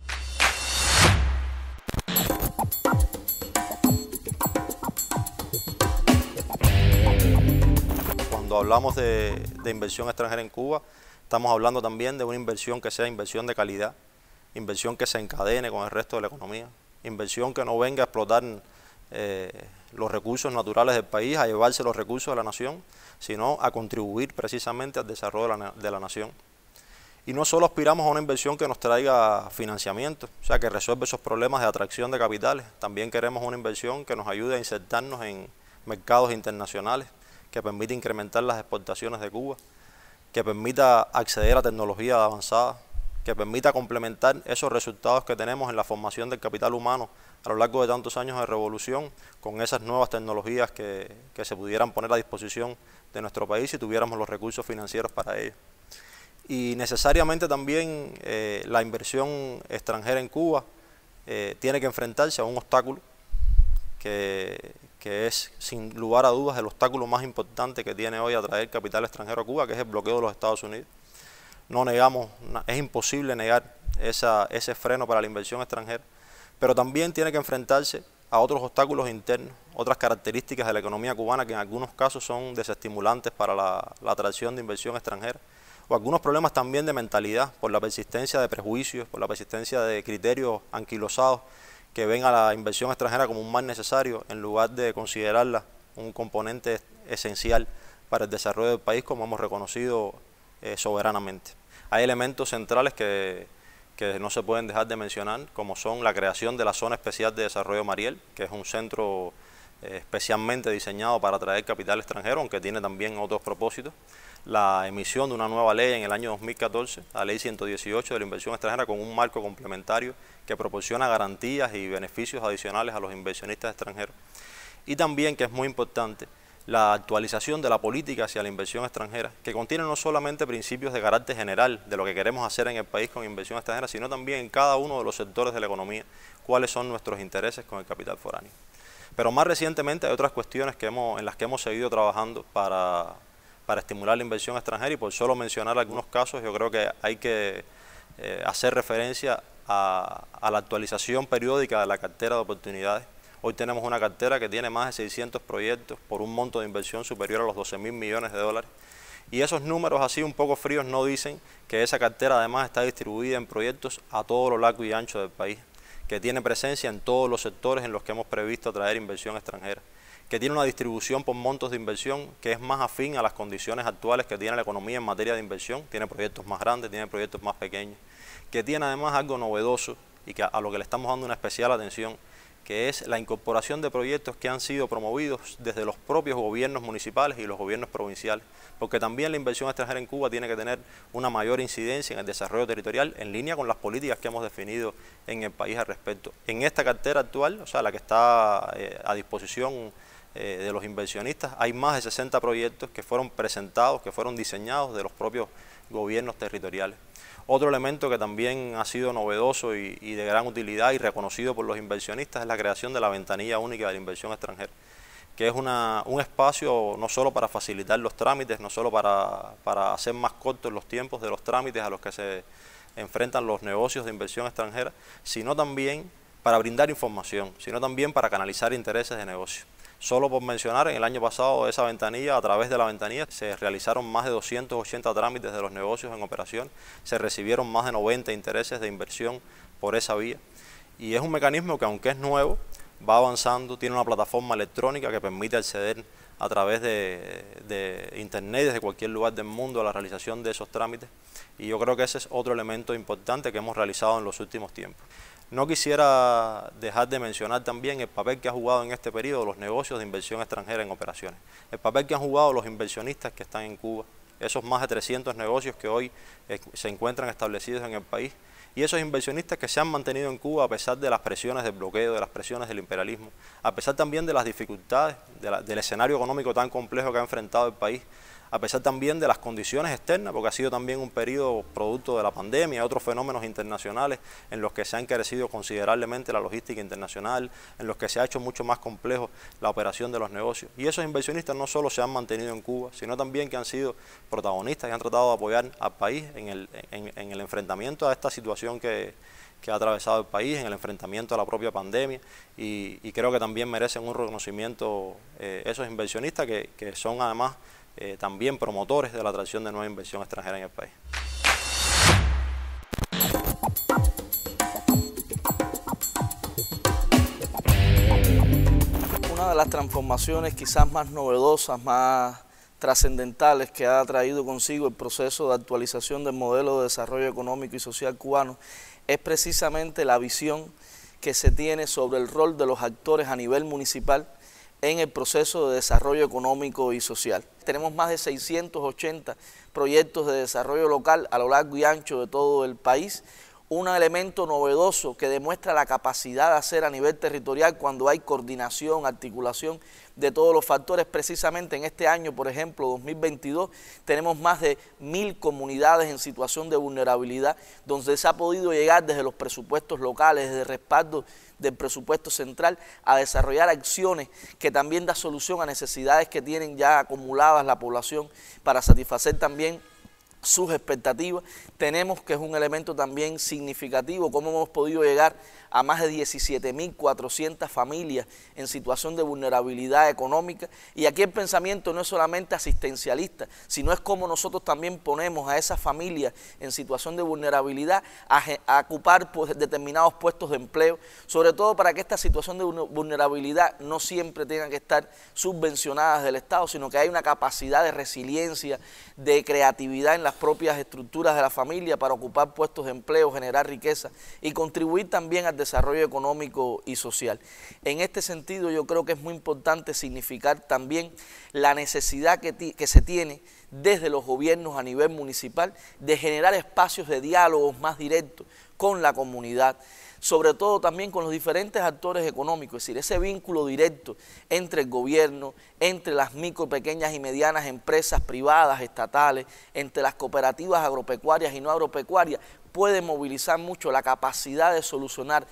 Cuando hablamos de, inversión extranjera en Cuba, estamos hablando también de una inversión que sea inversión de calidad, inversión que se encadene con el resto de la economía, inversión que no venga a explotar eh, los recursos naturales del país, a llevarse los recursos de la nación, sino a contribuir precisamente al desarrollo de la, nación. Y no solo aspiramos a una inversión que nos traiga financiamiento, o sea, que resuelva esos problemas de atracción de capitales, también queremos una inversión que nos ayude a insertarnos en mercados internacionales, que permita incrementar las exportaciones de Cuba, que permita acceder a tecnología avanzada, que permita complementar esos resultados que tenemos en la formación del capital humano a lo largo de tantos años de revolución con esas nuevas tecnologías que, que se pudieran poner a disposición de nuestro país si tuviéramos los recursos financieros para ello. Y necesariamente también eh, la inversión extranjera en Cuba eh, tiene que enfrentarse a un obstáculo que, que es sin lugar a dudas el obstáculo más importante que tiene hoy atraer capital extranjero a Cuba, que es el bloqueo de los Estados Unidos. No negamos, es imposible negar ese freno para la inversión extranjera, pero también tiene que enfrentarse a otros obstáculos internos, otras características de la economía cubana que en algunos casos son desestimulantes para la, atracción de inversión extranjera, o algunos problemas también de mentalidad por la persistencia de prejuicios, por la persistencia de criterios anquilosados que ven a la inversión extranjera como un mal necesario en lugar de considerarla un componente esencial para el desarrollo del país como hemos reconocido eh, soberanamente. Hay elementos centrales que, que no se pueden dejar de mencionar, como son la creación de la Zona Especial de Desarrollo Mariel, que es un centro eh, especialmente diseñado para atraer capital extranjero, aunque tiene también otros propósitos. La emisión de una nueva ley en el año 2014, la ley 118 de la inversión extranjera, con un marco complementario que proporciona garantías y beneficios adicionales a los inversionistas extranjeros. Y también, que es muy importante, la actualización de la política hacia la inversión extranjera, que contiene no solamente principios de carácter general de lo que queremos hacer en el país con inversión extranjera, sino también en cada uno de los sectores de la economía, cuáles son nuestros intereses con el capital foráneo. Pero más recientemente hay otras cuestiones que hemos, en las que hemos seguido trabajando para, para estimular la inversión extranjera y por solo mencionar algunos casos, yo creo que hay que eh, hacer referencia a, a la actualización periódica de la cartera de oportunidades Hoy tenemos una cartera que tiene más de 600 proyectos por un monto de inversión superior a los 12 mil millones de dólares. Y esos números así un poco fríos no dicen que esa cartera además está distribuida en proyectos a todo lo largo y ancho del país, que tiene presencia en todos los sectores en los que hemos previsto atraer inversión extranjera, que tiene una distribución por montos de inversión que es más afín a las condiciones actuales que tiene la economía en materia de inversión, tiene proyectos más grandes, tiene proyectos más pequeños, que tiene además algo novedoso y que a lo que le estamos dando una especial atención, que es la incorporación de proyectos que han sido promovidos desde los propios gobiernos municipales y los gobiernos provinciales, porque también la inversión extranjera en Cuba tiene que tener una mayor incidencia en el desarrollo territorial en línea con las políticas que hemos definido en el país al respecto. En esta cartera actual, o sea, la que está eh, a disposición eh, de los inversionistas, hay más de 60 proyectos que fueron presentados, que fueron diseñados de los propios gobiernos territoriales. Otro elemento que también ha sido novedoso y, de gran utilidad y reconocido por los inversionistas es la creación de la ventanilla única de la inversión extranjera, que es un espacio no solo para facilitar los trámites, no solo para, para hacer más cortos los tiempos de los trámites a los que se enfrentan los negocios de inversión extranjera, sino también para brindar información, sino también para canalizar intereses de negocio. Solo por mencionar, en el año pasado esa ventanilla, a través de la ventanilla, se realizaron más de 280 trámites de los negocios en operación, se recibieron más de 90 intereses de inversión por esa vía. Y es un mecanismo que aunque es nuevo, va avanzando, tiene una plataforma electrónica que permite acceder a través de, de, internet desde cualquier lugar del mundo a la realización de esos trámites. Y yo creo que ese es otro elemento importante que hemos realizado en los últimos tiempos. No quisiera dejar de mencionar también el papel que ha jugado en este periodo los negocios de inversión extranjera en operaciones, el papel que han jugado los inversionistas que están en Cuba, esos más de 300 negocios que hoy eh, se encuentran establecidos en el país. Y esos inversionistas que se han mantenido en Cuba a pesar de las presiones del bloqueo, de las presiones del imperialismo, a pesar también de las dificultades del escenario económico tan complejo que ha enfrentado el país, a pesar también de las condiciones externas, porque ha sido también un periodo producto de la pandemia, otros fenómenos internacionales en los que se ha encarecido considerablemente la logística internacional, en los que se ha hecho mucho más complejo la operación de los negocios. Y esos inversionistas no solo se han mantenido en Cuba, sino también que han sido protagonistas y han tratado de apoyar al país en el, en, el enfrentamiento a esta situación que, ha atravesado el país en el enfrentamiento a la propia pandemia y, creo que también merecen un reconocimiento eh, esos inversionistas que, que son además eh, también promotores de la atracción de nueva inversión extranjera en el país. Una de las transformaciones quizás más novedosas, más trascendentales que ha traído consigo el proceso de actualización del modelo de desarrollo económico y social cubano es precisamente la visión que se tiene sobre el rol de los actores a nivel municipal en el proceso de desarrollo económico y social. Tenemos más de 680 proyectos de desarrollo local a lo largo y ancho de todo el país, un elemento novedoso que demuestra la capacidad de hacer a nivel territorial cuando hay coordinación, articulación de todos los factores. Precisamente en este año, por ejemplo, 2022, tenemos más de mil comunidades en situación de vulnerabilidad, donde se ha podido llegar desde los presupuestos locales, desde respaldo del presupuesto central, a desarrollar acciones que también da solución a necesidades que tienen ya acumuladas la población para satisfacer también sus expectativas. Tenemos que es un elemento también significativo, cómo hemos podido llegar a más de 17.400 familias en situación de vulnerabilidad económica. Y aquí el pensamiento no es solamente asistencialista, sino es cómo nosotros también ponemos a esas familias en situación de vulnerabilidad a, ocupar pues, determinados puestos de empleo, sobre todo para que esta situación de vulner- vulnerabilidad no siempre tenga que estar subvencionadas del Estado, sino que hay una capacidad de resiliencia, de creatividad en las propias estructuras de la familia para ocupar puestos de empleo, generar riqueza y contribuir también al desarrollo económico y social. En este sentido, yo creo que es muy importante significar también la necesidad que, que se tiene desde los gobiernos a nivel municipal de generar espacios de diálogos más directos con la comunidad, sobre todo también con los diferentes actores económicos, es decir, ese vínculo directo entre el gobierno, entre las micro, pequeñas y medianas empresas privadas, estatales, entre las cooperativas agropecuarias y no agropecuarias, puede movilizar mucho la capacidad de solucionar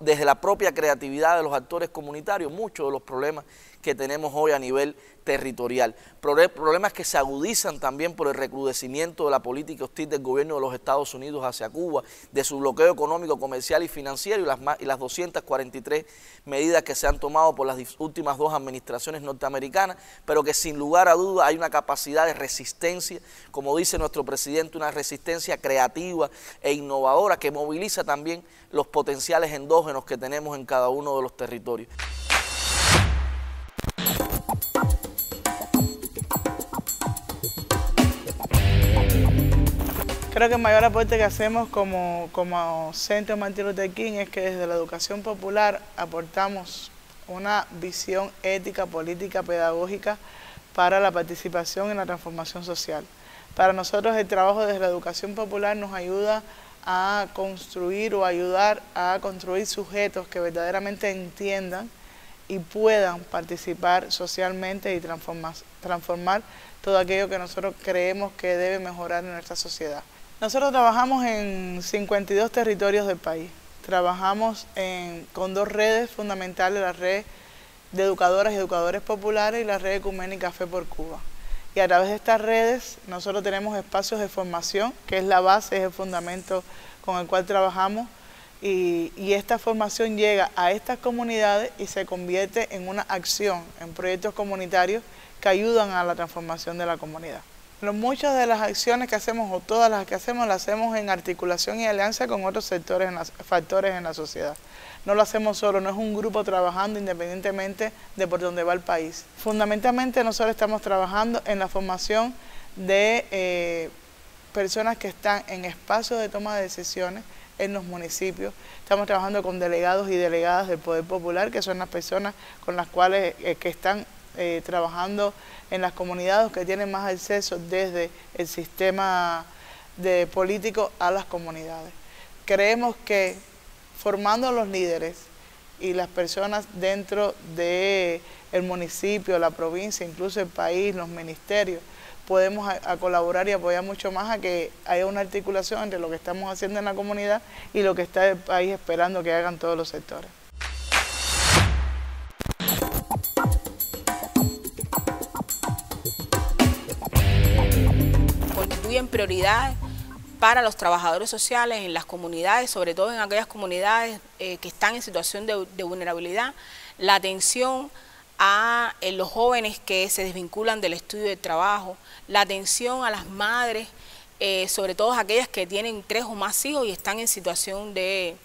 desde la propia creatividad de los actores comunitarios muchos de los problemas que tenemos hoy a nivel territorial. Problemas que se agudizan también por el recrudecimiento de la política hostil del gobierno de los Estados Unidos hacia Cuba, de su bloqueo económico, comercial y financiero y las, y las 243 medidas que se han tomado por las últimas dos administraciones norteamericanas, pero que sin lugar a duda hay una capacidad de resistencia, como dice nuestro presidente, una resistencia creativa e innovadora que moviliza también los potenciales endógenos que tenemos en cada uno de los territorios. Creo que el mayor aporte que hacemos como, como Centro Martin Luther es que desde la educación popular aportamos una visión ética, política, pedagógica para la participación en la transformación social. Para nosotros el trabajo desde la educación popular nos ayuda a construir o ayudar a construir sujetos que verdaderamente entiendan y puedan participar socialmente y transformar, transformar todo aquello que nosotros creemos que debe mejorar en nuestra sociedad. Nosotros trabajamos en 52 territorios del país. Trabajamos con dos redes fundamentales, la red de educadoras y educadores populares y la red ecuménica Fe por Cuba. Y a través de estas redes nosotros tenemos espacios de formación, que es la base, es el fundamento con el cual trabajamos. Y esta formación llega a estas comunidades y se convierte en una acción, en proyectos comunitarios que ayudan a la transformación de la comunidad. Muchas de las acciones que hacemos o todas las que hacemos las hacemos en articulación y alianza con otros sectores, factores en la sociedad. No lo hacemos solo, no es un grupo trabajando independientemente de por dónde va el país. Fundamentalmente nosotros estamos trabajando en la formación de eh, personas que están en espacios de toma de decisiones en los municipios. Estamos trabajando con delegados y delegadas del Poder Popular, que son las personas con las cuales eh, que están eh, trabajando en las comunidades que tienen más acceso desde el sistema de político a las comunidades. Creemos que formando a los líderes y las personas dentro del municipio, la provincia, incluso el país, los ministerios, podemos a, colaborar y apoyar mucho más a que haya una articulación entre lo que estamos haciendo en la comunidad y lo que está el país esperando que hagan todos los sectores. Prioridades para los trabajadores sociales en las comunidades, sobre todo en aquellas comunidades eh, que están en situación de, de vulnerabilidad, la atención a eh, los jóvenes que se desvinculan del estudio del trabajo, la atención a las madres, eh, sobre todo aquellas que tienen tres o más hijos y están en situación de,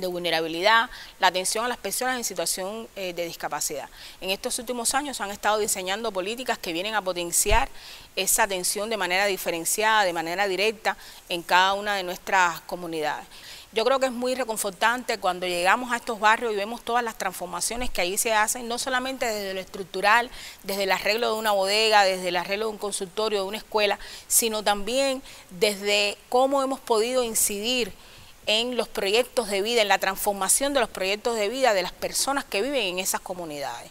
de vulnerabilidad, la atención a las personas en situación eh, de discapacidad. En estos últimos años han estado diseñando políticas que vienen a potenciar esa atención de manera diferenciada, de manera directa en cada una de nuestras comunidades. Yo creo que es muy reconfortante cuando llegamos a estos barrios y vemos todas las transformaciones que ahí se hacen, no solamente desde lo estructural, desde el arreglo de una bodega, desde el arreglo de un consultorio, de una escuela, sino también desde cómo hemos podido incidir en los proyectos de vida, en la transformación de los proyectos de vida de las personas que viven en esas comunidades.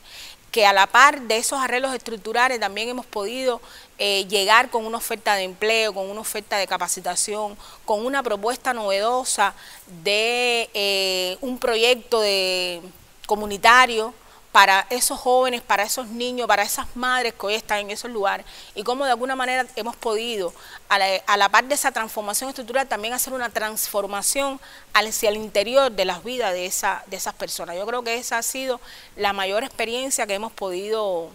Que a la par de esos arreglos estructurales también hemos podido eh, llegar con una oferta de empleo, con una oferta de capacitación, con una propuesta novedosa de eh, un proyecto de comunitario para esos jóvenes, para esos niños, para esas madres que hoy están en esos lugares y cómo de alguna manera hemos podido, a la, a par de esa transformación estructural, también hacer una transformación hacia el interior de las vidas de, esa, de esas personas. Yo creo que esa ha sido la mayor experiencia que hemos podido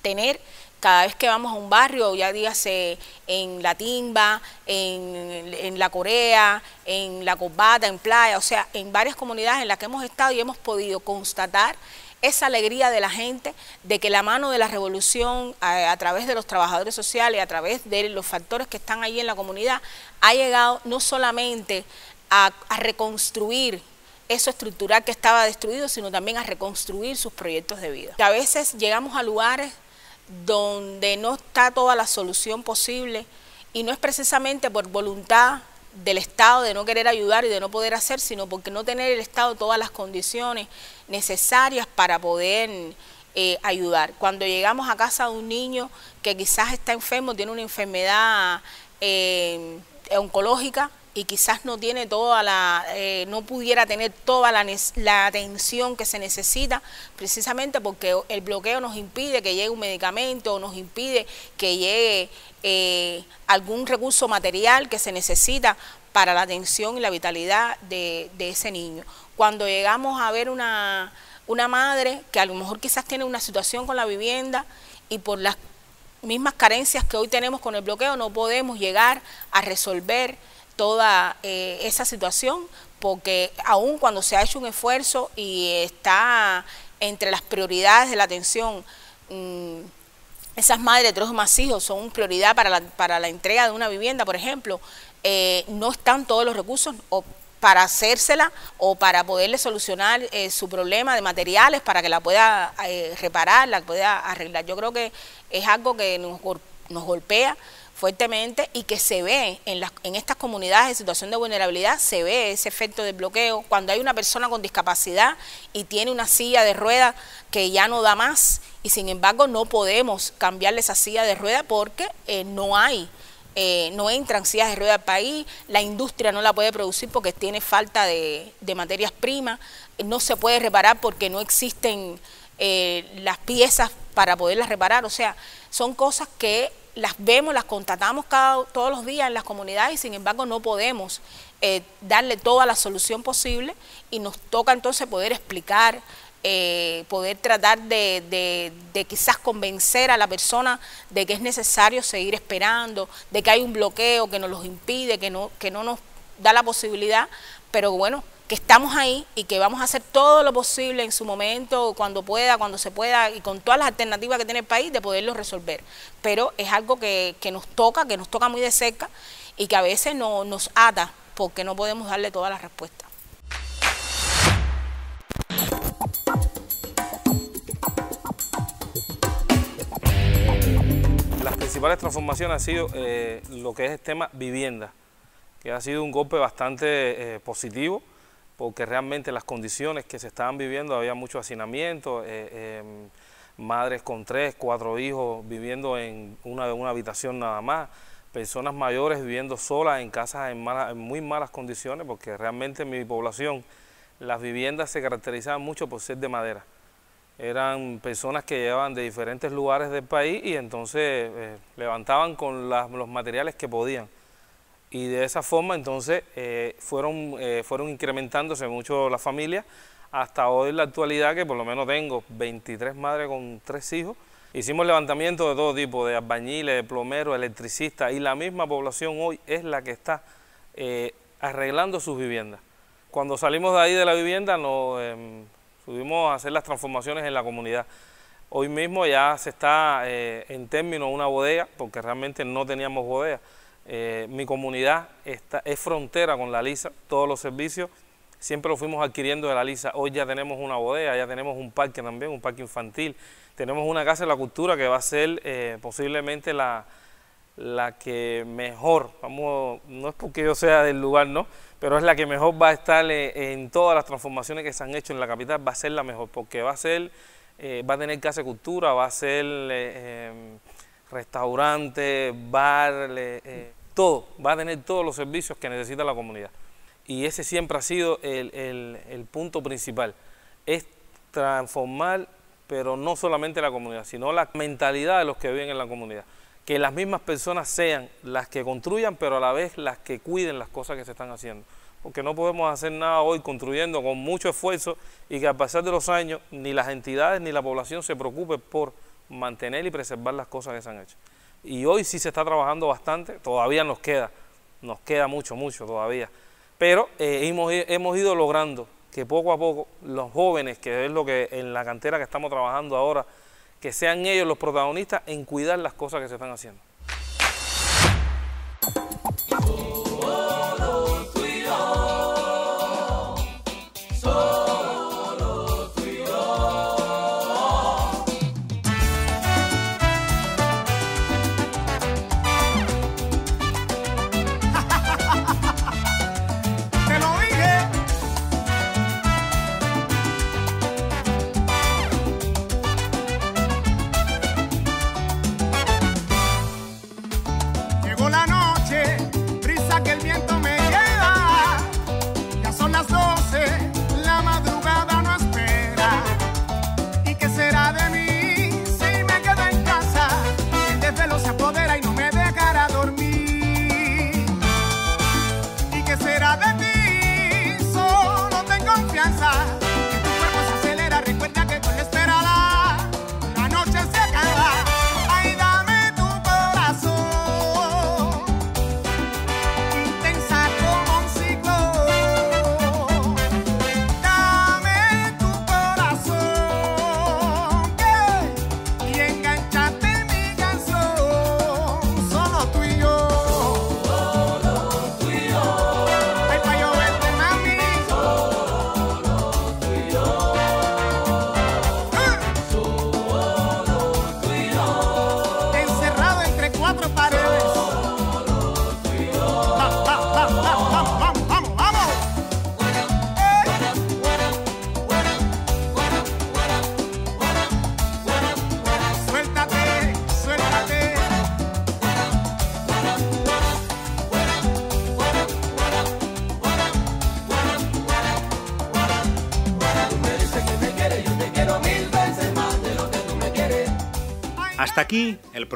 tener cada vez que vamos a un barrio, ya dígase en La Timba, en, La Corea, en La Cobata, en Playa, o sea, en varias comunidades en las que hemos estado y hemos podido constatar esa alegría de la gente de que la mano de la revolución a, través de los trabajadores sociales, a través de los factores que están ahí en la comunidad, ha llegado no solamente a, a reconstruir eso estructural que estaba destruido, sino también a reconstruir sus proyectos de vida. A veces llegamos a lugares donde no está toda la solución posible y no es precisamente por voluntad del Estado de no querer ayudar y de no poder hacer, sino porque no tener el Estado todas las condiciones necesarias para poder eh, ayudar. Cuando llegamos a casa de un niño que quizás está enfermo, tiene una enfermedad eh, oncológica, y quizás no tiene toda la, eh, no pudiera tener toda la, la, atención que se necesita, precisamente porque el bloqueo nos impide que llegue un medicamento, nos impide que llegue eh, algún recurso material que se necesita para la atención y la vitalidad de, de ese niño. Cuando llegamos a ver una, una madre que a lo mejor quizás tiene una situación con la vivienda y por las mismas carencias que hoy tenemos con el bloqueo no podemos llegar a resolver toda eh, esa situación, porque aún cuando se ha hecho un esfuerzo y está entre las prioridades de la atención, mmm, esas madres de tres más hijos son prioridad para la, para la entrega de una vivienda, por ejemplo, eh, no están todos los recursos o para hacérsela o para poderle solucionar eh, su problema de materiales para que la pueda eh, reparar, la pueda arreglar. Yo creo que es algo que nos, nos golpea fuertemente y que se ve en, las, en estas comunidades en situación de vulnerabilidad, se ve ese efecto de bloqueo. Cuando hay una persona con discapacidad y tiene una silla de ruedas que ya no da más y sin embargo no podemos cambiarle esa silla de ruedas porque eh, no hay. Eh, no entran sillas de ruedas al país, la industria no la puede producir porque tiene falta de, de materias primas, no se puede reparar porque no existen eh, las piezas para poderlas reparar, o sea, son cosas que las vemos, las constatamos cada, todos los días en las comunidades y sin embargo no podemos eh, darle toda la solución posible y nos toca entonces poder explicar, eh, poder tratar de, de, de, quizás convencer a la persona de que es necesario seguir esperando, de que hay un bloqueo que nos los impide, que no, que no nos da la posibilidad, pero bueno, que estamos ahí y que vamos a hacer todo lo posible en su momento, cuando pueda, cuando se pueda, y con todas las alternativas que tiene el país de poderlo resolver. Pero es algo que, que nos toca, que nos toca muy de cerca y que a veces no, nos ata porque no podemos darle todas las respuestas. Las principales transformaciones han sido eh, lo que es el tema vivienda, que ha sido un golpe bastante eh, positivo porque realmente las condiciones que se estaban viviendo, había mucho hacinamiento, eh, eh, madres con tres, cuatro hijos viviendo en una, una habitación nada más, personas mayores viviendo solas en casas en, malas, en muy malas condiciones, porque realmente en mi población las viviendas se caracterizaban mucho por ser de madera. Eran personas que llegaban de diferentes lugares del país y entonces eh, levantaban con los materiales que podían y de esa forma entonces eh, fueron, eh, fueron incrementándose mucho las familias hasta hoy la actualidad que por lo menos tengo 23 madres con tres hijos. Hicimos levantamiento de todo tipo, de albañiles, de plomeros, electricistas y la misma población hoy es la que está eh, arreglando sus viviendas. Cuando salimos de ahí de la vivienda nos em, subimos a hacer las transformaciones en la comunidad. Hoy mismo ya se está en término una bodega porque realmente no teníamos bodega. Eh, mi comunidad está, es frontera con la LISA, todos los servicios siempre lo fuimos adquiriendo de la LISA. Hoy ya tenemos una bodega, ya tenemos un parque también, un parque infantil. Tenemos una casa de la cultura que va a ser eh, posiblemente la, la que mejor, vamos, no es porque yo sea del lugar, no, pero es la que mejor va a estar eh, en todas las transformaciones que se han hecho en la capital, va a ser la mejor, porque va a ser, va a tener casa de cultura, va a ser eh, restaurante, bar, eh, todo, va a tener todos los servicios que necesita la comunidad. Y ese siempre ha sido el, el, punto principal, es transformar, pero no solamente la comunidad, sino la mentalidad de los que viven en la comunidad. Que las mismas personas sean las que construyan, pero a la vez las que cuiden las cosas que se están haciendo. Porque no podemos hacer nada hoy construyendo con mucho esfuerzo y que a pasar de los años ni las entidades ni la población se preocupe por mantener y preservar las cosas que se han hecho. Y hoy sí se está trabajando bastante, todavía nos queda, nos queda mucho, mucho todavía. Pero eh, hemos, hemos ido logrando que poco a poco los jóvenes, que es lo que en la cantera que estamos trabajando ahora, que sean ellos los protagonistas en cuidar las cosas que se están haciendo.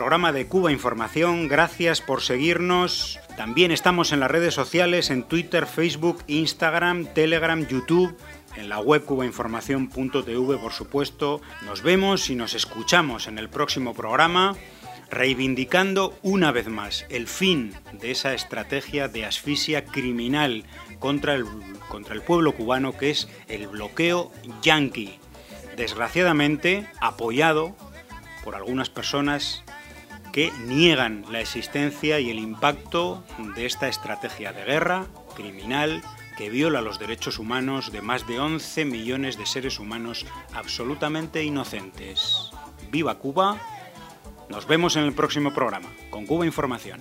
Programa de Cuba Información. Gracias por seguirnos. También estamos en las redes sociales, en Twitter, Facebook, Instagram, Telegram, YouTube, en la web cubainformación.tv, por supuesto. Nos vemos y nos escuchamos en el próximo programa, reivindicando una vez más el fin de esa estrategia de asfixia criminal contra el, contra el pueblo cubano, que es el bloqueo yanqui. Desgraciadamente, apoyado por algunas personas que niegan la existencia y el impacto de esta estrategia de guerra criminal que viola los derechos humanos de más de 11 millones de seres humanos absolutamente inocentes. ¡Viva Cuba! Nos vemos en el próximo programa, con Cuba Información.